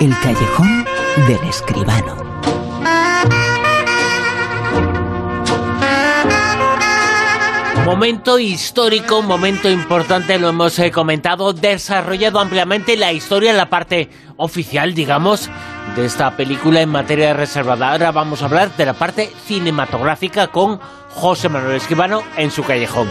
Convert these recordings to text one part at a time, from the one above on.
El callejón del escribano. Momento histórico, momento importante, lo hemos eh, comentado, desarrollado ampliamente la historia en la parte oficial, digamos, de esta película en materia reservada. Ahora vamos a hablar de la parte cinematográfica con José Manuel Escribano en su callejón.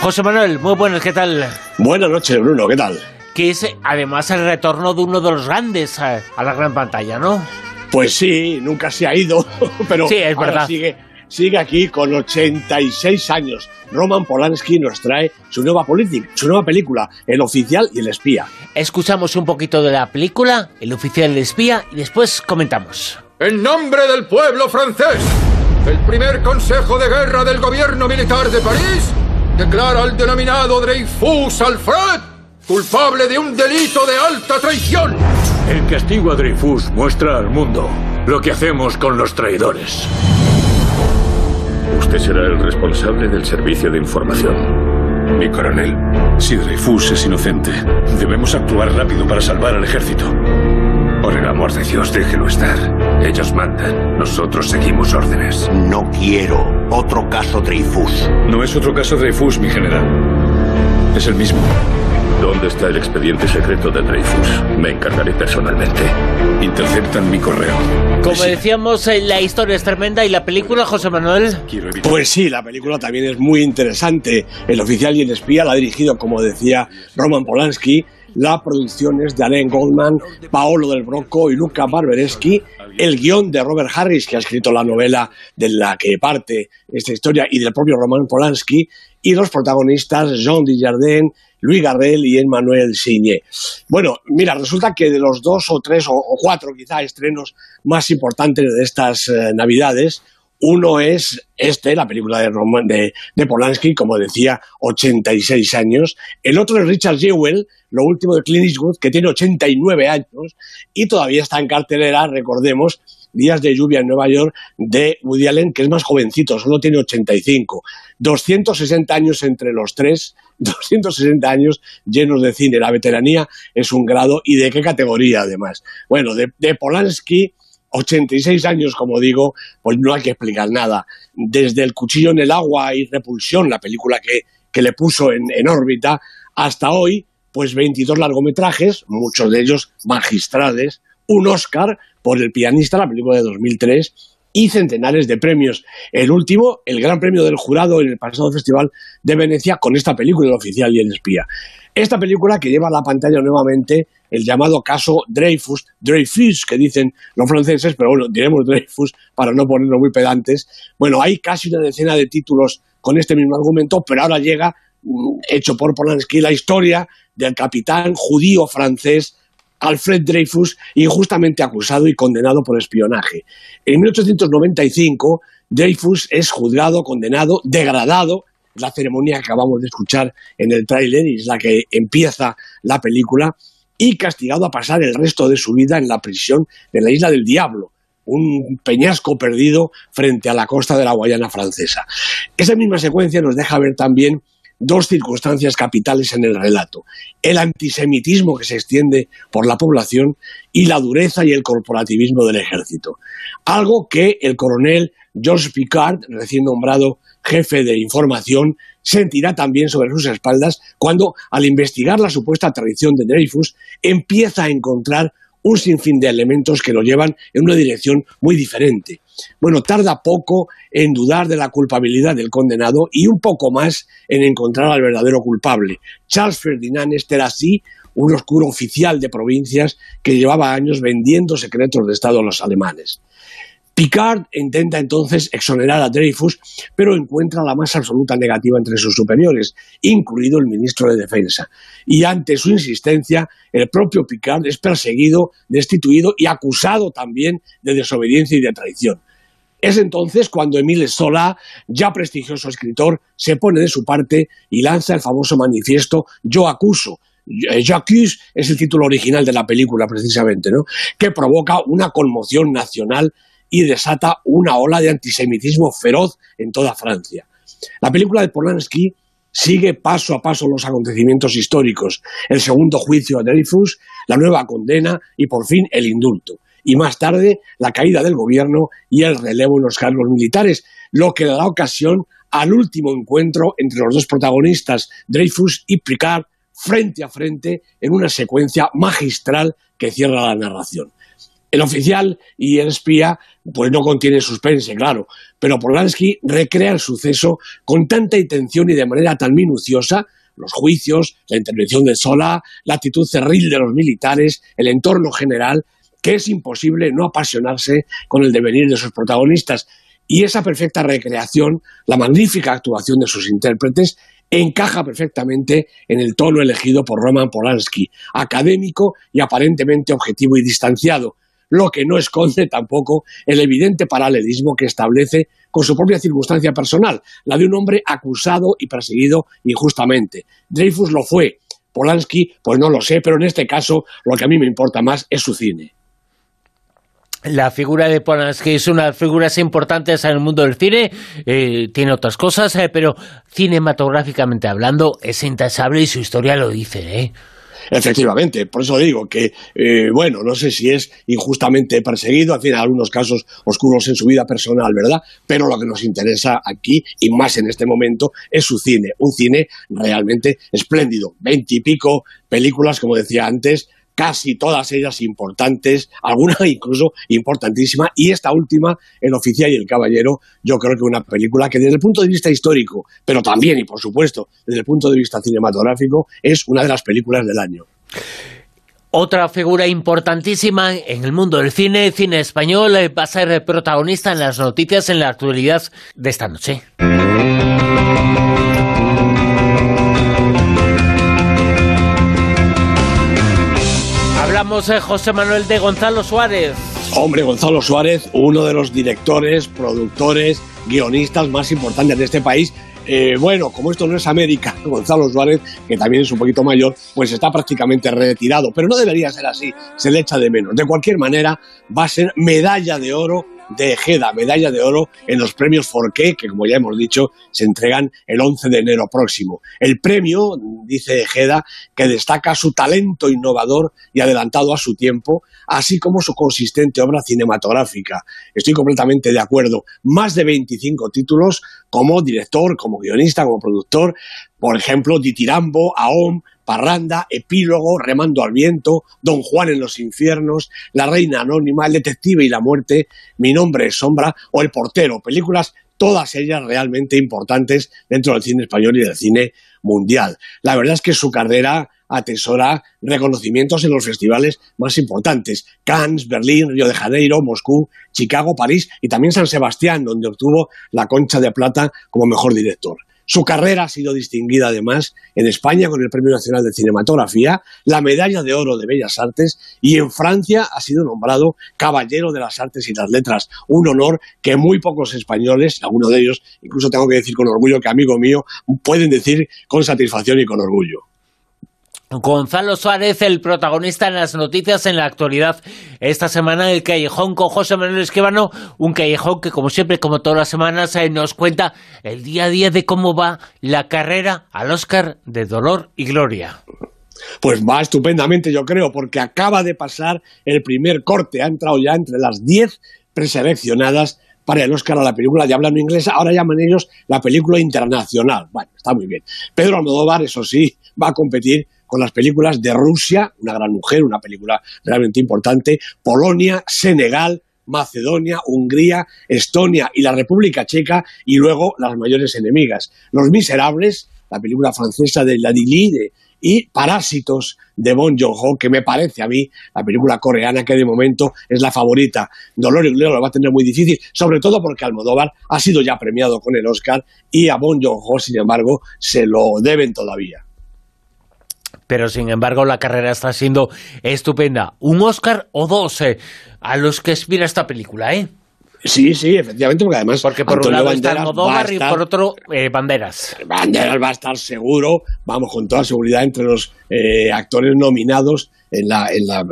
José Manuel, muy buenas, ¿qué tal? Buenas noches, Bruno, ¿qué tal? Que es además el retorno de uno de los grandes a, a la gran pantalla, ¿no? Pues sí, nunca se ha ido, pero Sí, es ahora verdad. sigue, sigue aquí con 86 años. Roman Polanski nos trae su nueva, política, su nueva película, El oficial y el espía. Escuchamos un poquito de la película, El oficial del espía, y después comentamos. En nombre del pueblo francés, el primer consejo de guerra del gobierno militar de París declara al denominado Dreyfus Alfred culpable de un delito de alta traición. El castigo a Dreyfus muestra al mundo lo que hacemos con los traidores. Usted será el responsable del servicio de información. Mi coronel, si Dreyfus es inocente, debemos actuar rápido para salvar al ejército. Por el amor de Dios, déjelo estar. Ellos mandan, nosotros seguimos órdenes. No quiero otro caso Dreyfus. No es otro caso Dreyfus, mi general. Es el mismo. ¿Dónde está el expediente secreto de Dreyfus? Me encargaré personalmente. Interceptan mi correo. Como decíamos, eh, la historia es tremenda y la película, José Manuel, Quiero evitar... Pues sí, la película también es muy interesante. El oficial y el espía la ha dirigido, como decía Roman Polanski. La producción es de Alain Goldman, Paolo del Brocco y Luca Barbereschi. El guion de Robert Harris, que ha escrito la novela de la que parte esta historia, y del propio Roman Polanski. Y los protagonistas, Jean Dujardin, Louis Garrel y Emmanuel Signé. Bueno, mira, resulta que de los dos o tres o, o cuatro quizá estrenos más importantes de estas eh, Navidades, uno es este, la película de, Roman- de, de Polanski, como decía, 86 años. El otro es Richard Jewell, lo último de Clint Eastwood, que tiene 89 años y todavía está en cartelera, recordemos, Días de lluvia en Nueva York de Woody Allen, que es más jovencito, solo tiene 85. 260 años entre los tres, 260 años llenos de cine. La veteranía es un grado y de qué categoría además. Bueno, de, de Polanski 86 años, como digo, pues no hay que explicar nada. Desde El cuchillo en el agua y Repulsión, la película que, que le puso en, en órbita, hasta hoy, pues 22 largometrajes, muchos de ellos magistrales, un Oscar por El pianista, la película de 2003, y centenares de premios. El último, el Gran Premio del Jurado en el pasado Festival de Venecia con esta película, El oficial y el espía. Esta película que lleva a la pantalla nuevamente el llamado caso Dreyfus, Dreyfus, que dicen los franceses, pero bueno, diremos Dreyfus para no ponerlo muy pedantes. Bueno, hay casi una decena de títulos con este mismo argumento, pero ahora llega, mm, hecho por Polanski, la historia del capitán judío francés Alfred Dreyfus, injustamente acusado y condenado por espionaje. En 1895, Dreyfus es juzgado, condenado, degradado, la ceremonia que acabamos de escuchar en el tráiler y es la que empieza la película, y castigado a pasar el resto de su vida en la prisión de la Isla del Diablo, un peñasco perdido frente a la costa de la Guayana francesa. Esa misma secuencia nos deja ver también dos circunstancias capitales en el relato. El antisemitismo que se extiende por la población y la dureza y el corporativismo del ejército. Algo que el coronel George Picard, recién nombrado jefe de información, sentirá también sobre sus espaldas cuando, al investigar la supuesta traición de Dreyfus, empieza a encontrar un sinfín de elementos que lo llevan en una dirección muy diferente. Bueno, tarda poco en dudar de la culpabilidad del condenado y un poco más en encontrar al verdadero culpable. Charles Ferdinand Esterhazy, un oscuro oficial de provincias que llevaba años vendiendo secretos de Estado a los alemanes. Picard intenta entonces exonerar a Dreyfus, pero encuentra la más absoluta negativa entre sus superiores, incluido el ministro de Defensa. Y ante su insistencia, el propio Picard es perseguido, destituido y acusado también de desobediencia y de traición. Es entonces cuando Emile Zola, ya prestigioso escritor, se pone de su parte y lanza el famoso manifiesto Yo acuso, J'accuse es el título original de la película, precisamente, ¿no? que provoca una conmoción nacional y desata una ola de antisemitismo feroz en toda Francia. La película de Polanski sigue paso a paso los acontecimientos históricos, el segundo juicio a Dreyfus, la nueva condena y por fin el indulto. Y más tarde la caída del gobierno y el relevo en los cargos militares, lo que da ocasión al último encuentro entre los dos protagonistas, Dreyfus y Picard, frente a frente en una secuencia magistral que cierra la narración. El oficial y el espía pues no contienen suspense, claro, pero Polanski recrea el suceso con tanta intención y de manera tan minuciosa los juicios, la intervención de Sola, la actitud cerril de los militares, el entorno general, que es imposible no apasionarse con el devenir de sus protagonistas. Y esa perfecta recreación, la magnífica actuación de sus intérpretes, encaja perfectamente en el tono elegido por Roman Polanski, académico y aparentemente objetivo y distanciado, lo que no esconde tampoco el evidente paralelismo que establece con su propia circunstancia personal, la de un hombre acusado y perseguido injustamente. Dreyfus lo fue, Polanski, pues no lo sé, pero en este caso lo que a mí me importa más es su cine. La figura de Polanski es una de las figuras importantes en el mundo del cine, eh, tiene otras cosas, eh, pero cinematográficamente hablando es intasable y su historia lo dice. ¿eh? Efectivamente, por eso digo que, eh, bueno, no sé si es injustamente perseguido, al en algunos casos oscuros en su vida personal, ¿verdad? Pero lo que nos interesa aquí, y más en este momento, es su cine, un cine realmente espléndido. Veintipico películas, como decía antes, casi todas ellas importantes, alguna incluso importantísima, y esta última, El oficial y el caballero, yo creo que una película que desde el punto de vista histórico, pero también y por supuesto desde el punto de vista cinematográfico, es una de las películas del año. Otra figura importantísima en el mundo del cine, cine español, eh, va a ser protagonista en las noticias en la actualidad de esta noche. Hablamos de José Manuel de Gonzalo Suárez. Hombre, Gonzalo Suárez, uno de los directores, productores, guionistas más importantes de este país. Eh, bueno, como esto no es América, Gonzalo Suárez, que también es un poquito mayor, pues está prácticamente retirado. Pero no debería ser así, se le echa de menos. De cualquier manera, va a ser medalla de oro de Ejeda, medalla de oro en los premios Forqué, que como ya hemos dicho, se entregan el 11 de enero próximo. El premio, dice Ejeda, que destaca su talento innovador y adelantado a su tiempo, así como su consistente obra cinematográfica. Estoy completamente de acuerdo. Más de 25 títulos como director, como guionista, como productor, por ejemplo, Ditirambo, Aom, Parranda, Epílogo, Remando al Viento, Don Juan en los Infiernos, La Reina Anónima, El Detective y la Muerte, Mi Nombre es Sombra o El Portero, películas todas ellas realmente importantes dentro del cine español y del cine mundial. La verdad es que su carrera atesora reconocimientos en los festivales más importantes, Cannes, Berlín, Río de Janeiro, Moscú, Chicago, París y también San Sebastián, donde obtuvo la Concha de Plata como mejor director. Su carrera ha sido distinguida además en España con el Premio Nacional de Cinematografía, la Medalla de Oro de Bellas Artes y en Francia ha sido nombrado Caballero de las Artes y las Letras, un honor que muy pocos españoles, algunos de ellos, incluso tengo que decir con orgullo que amigo mío, pueden decir con satisfacción y con orgullo. Gonzalo Suárez, el protagonista en las noticias en la actualidad. Esta semana el Callejón con José Manuel Esquivano, un callejón que como siempre, como todas las semanas, eh, nos cuenta el día a día de cómo va la carrera al Oscar de Dolor y Gloria. Pues va estupendamente, yo creo, porque acaba de pasar el primer corte, ha entrado ya entre las 10 preseleccionadas para el Oscar a la película de habla no inglesa, ahora llaman ellos la película internacional. Bueno, está muy bien. Pedro Almodóvar, eso sí, va a competir con las películas de Rusia, una gran mujer, una película realmente importante, Polonia, Senegal, Macedonia, Hungría, Estonia y la República Checa, y luego las mayores enemigas. Los Miserables, la película francesa de Ladili, de, y Parásitos de Bon Joon-ho, que me parece a mí la película coreana que de momento es la favorita. Dolor y Gloria lo va a tener muy difícil, sobre todo porque Almodóvar ha sido ya premiado con el Oscar y a Bon Joon-ho, sin embargo, se lo deben todavía pero sin embargo la carrera está siendo estupenda. Un Oscar o dos eh, a los que aspira esta película, ¿eh? Sí, sí, efectivamente, porque además porque por un lado está Almodóvar y por otro eh, Banderas. Banderas va a estar seguro, vamos, con toda seguridad entre los eh, actores nominados en, la, en, la,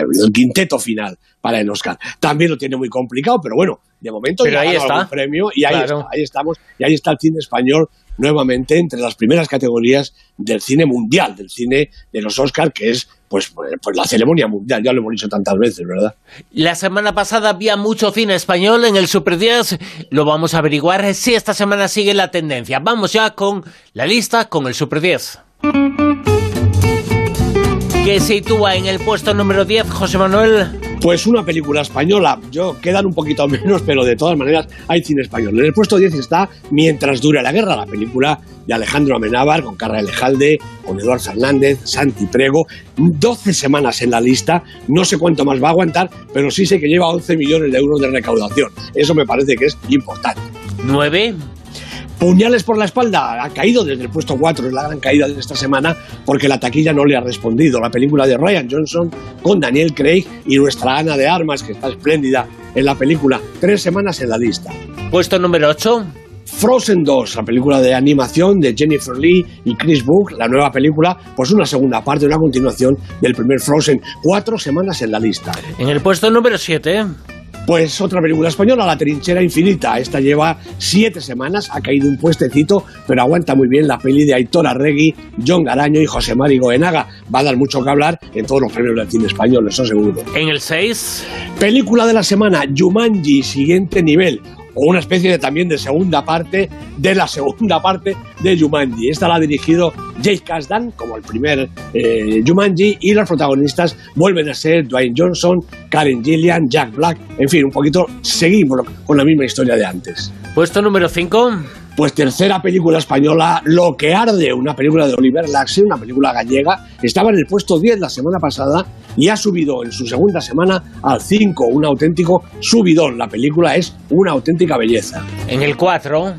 el quinteto final para el Oscar. También lo tiene muy complicado, pero bueno, de momento pero ahí está. premio y ahí, ahí estamos, y ahí está el cine español nuevamente entre las primeras categorías del cine mundial, del cine de los Oscars, que es pues, pues, pues la ceremonia mundial, ya lo hemos dicho tantas veces, ¿verdad? La semana pasada había mucho cine español en el Super 10, lo vamos a averiguar si esta semana sigue la tendencia. Vamos ya con la lista, con el Super 10 que sitúa en el puesto número 10, José Manuel. Pues una película española. Yo quedan un poquito menos, pero de todas maneras hay cine español. En el puesto 10 está Mientras dure la guerra, la película de Alejandro Amenábar con Carla Alejalde, con Eduardo Fernández, Santi Prego. 12 semanas en la lista. No sé cuánto más va a aguantar, pero sí sé que lleva 11 millones de euros de recaudación. Eso me parece que es importante. 9. Puñales por la espalda ha caído desde el puesto 4, es la gran caída de esta semana porque la taquilla no le ha respondido. La película de Ryan Johnson con Daniel Craig y nuestra Ana de Armas, que está espléndida en la película. Tres semanas en la lista. Puesto número 8. Frozen 2, la película de animación de Jennifer Lee y Chris Book, la nueva película, pues una segunda parte, una continuación del primer Frozen. Cuatro semanas en la lista. En el puesto número 7. Pues otra película española, La Trinchera Infinita. Esta lleva siete semanas, ha caído un puestecito, pero aguanta muy bien la peli de Aitor Arregui, John Garaño y José Mari Goenaga. Va a dar mucho que hablar en todos los premios del cine español, eso seguro. En el 6. Película de la semana, Jumanji, siguiente nivel o una especie de, también de segunda parte de la segunda parte de Jumanji. Esta la ha dirigido Jake Kasdan como el primer eh, Jumanji y los protagonistas vuelven a ser Dwayne Johnson, Karen Gillian, Jack Black, en fin, un poquito seguimos con la misma historia de antes. Puesto número 5. Pues tercera película española, Lo que arde, una película de Oliver Laxe, una película gallega. Estaba en el puesto 10 la semana pasada y ha subido en su segunda semana al 5, un auténtico subidón. La película es una auténtica belleza. En el 4.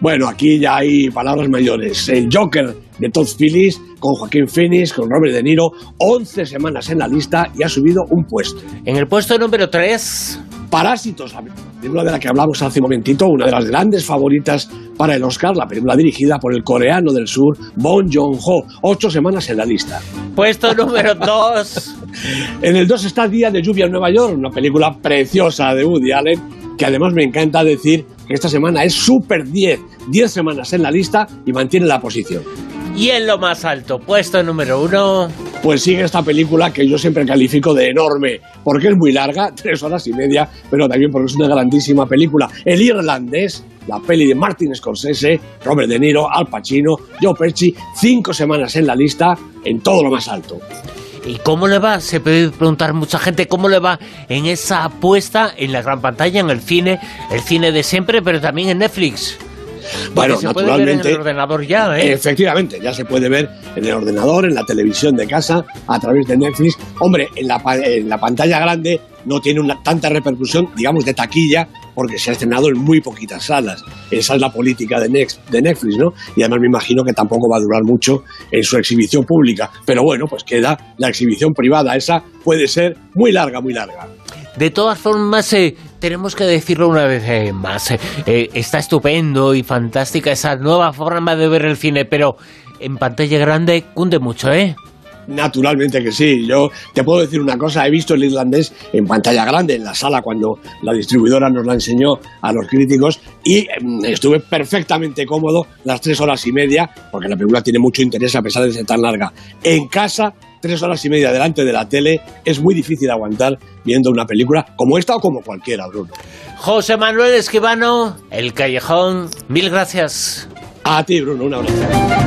Bueno, aquí ya hay palabras mayores. El Joker de Todd Phillips, con Joaquín Phoenix, con Robert De Niro, 11 semanas en la lista y ha subido un puesto. En el puesto número 3. Parásitos, la película de la que hablamos hace un momentito, una de las grandes favoritas para el Oscar, la película dirigida por el coreano del sur, Bong Joon-ho, ocho semanas en la lista. Puesto número 2. en el 2 está Día de Lluvia en Nueva York, una película preciosa de Woody Allen, que además me encanta decir que esta semana es Super 10, 10 semanas en la lista y mantiene la posición. Y en lo más alto, puesto número uno. Pues sigue esta película que yo siempre califico de enorme, porque es muy larga, tres horas y media, pero también porque es una grandísima película. El irlandés, la peli de Martin Scorsese, Robert De Niro, Al Pacino, Joe Pesci, cinco semanas en la lista, en todo lo más alto. ¿Y cómo le va? Se puede preguntar mucha gente cómo le va en esa apuesta en la gran pantalla, en el cine, el cine de siempre, pero también en Netflix. Bueno, se naturalmente. Puede ver en el ordenador ya, ¿eh? Efectivamente, ya se puede ver en el ordenador, en la televisión de casa, a través de Netflix. Hombre, en la, en la pantalla grande no tiene una, tanta repercusión, digamos, de taquilla, porque se ha estrenado en muy poquitas salas. Esa es la política de, de Netflix, ¿no? Y además me imagino que tampoco va a durar mucho en su exhibición pública. Pero bueno, pues queda la exhibición privada. Esa puede ser muy larga, muy larga. De todas formas, eh, tenemos que decirlo una vez eh, más. Eh, está estupendo y fantástica esa nueva forma de ver el cine, pero en pantalla grande cunde mucho, ¿eh? Naturalmente que sí. Yo te puedo decir una cosa, he visto el irlandés en pantalla grande, en la sala, cuando la distribuidora nos la enseñó a los críticos, y mm, estuve perfectamente cómodo las tres horas y media, porque la película tiene mucho interés a pesar de ser tan larga. En casa, tres horas y media delante de la tele, es muy difícil aguantar viendo una película como esta o como cualquiera, Bruno. José Manuel Esquivano, El Callejón, mil gracias. A ti, Bruno, un abrazo.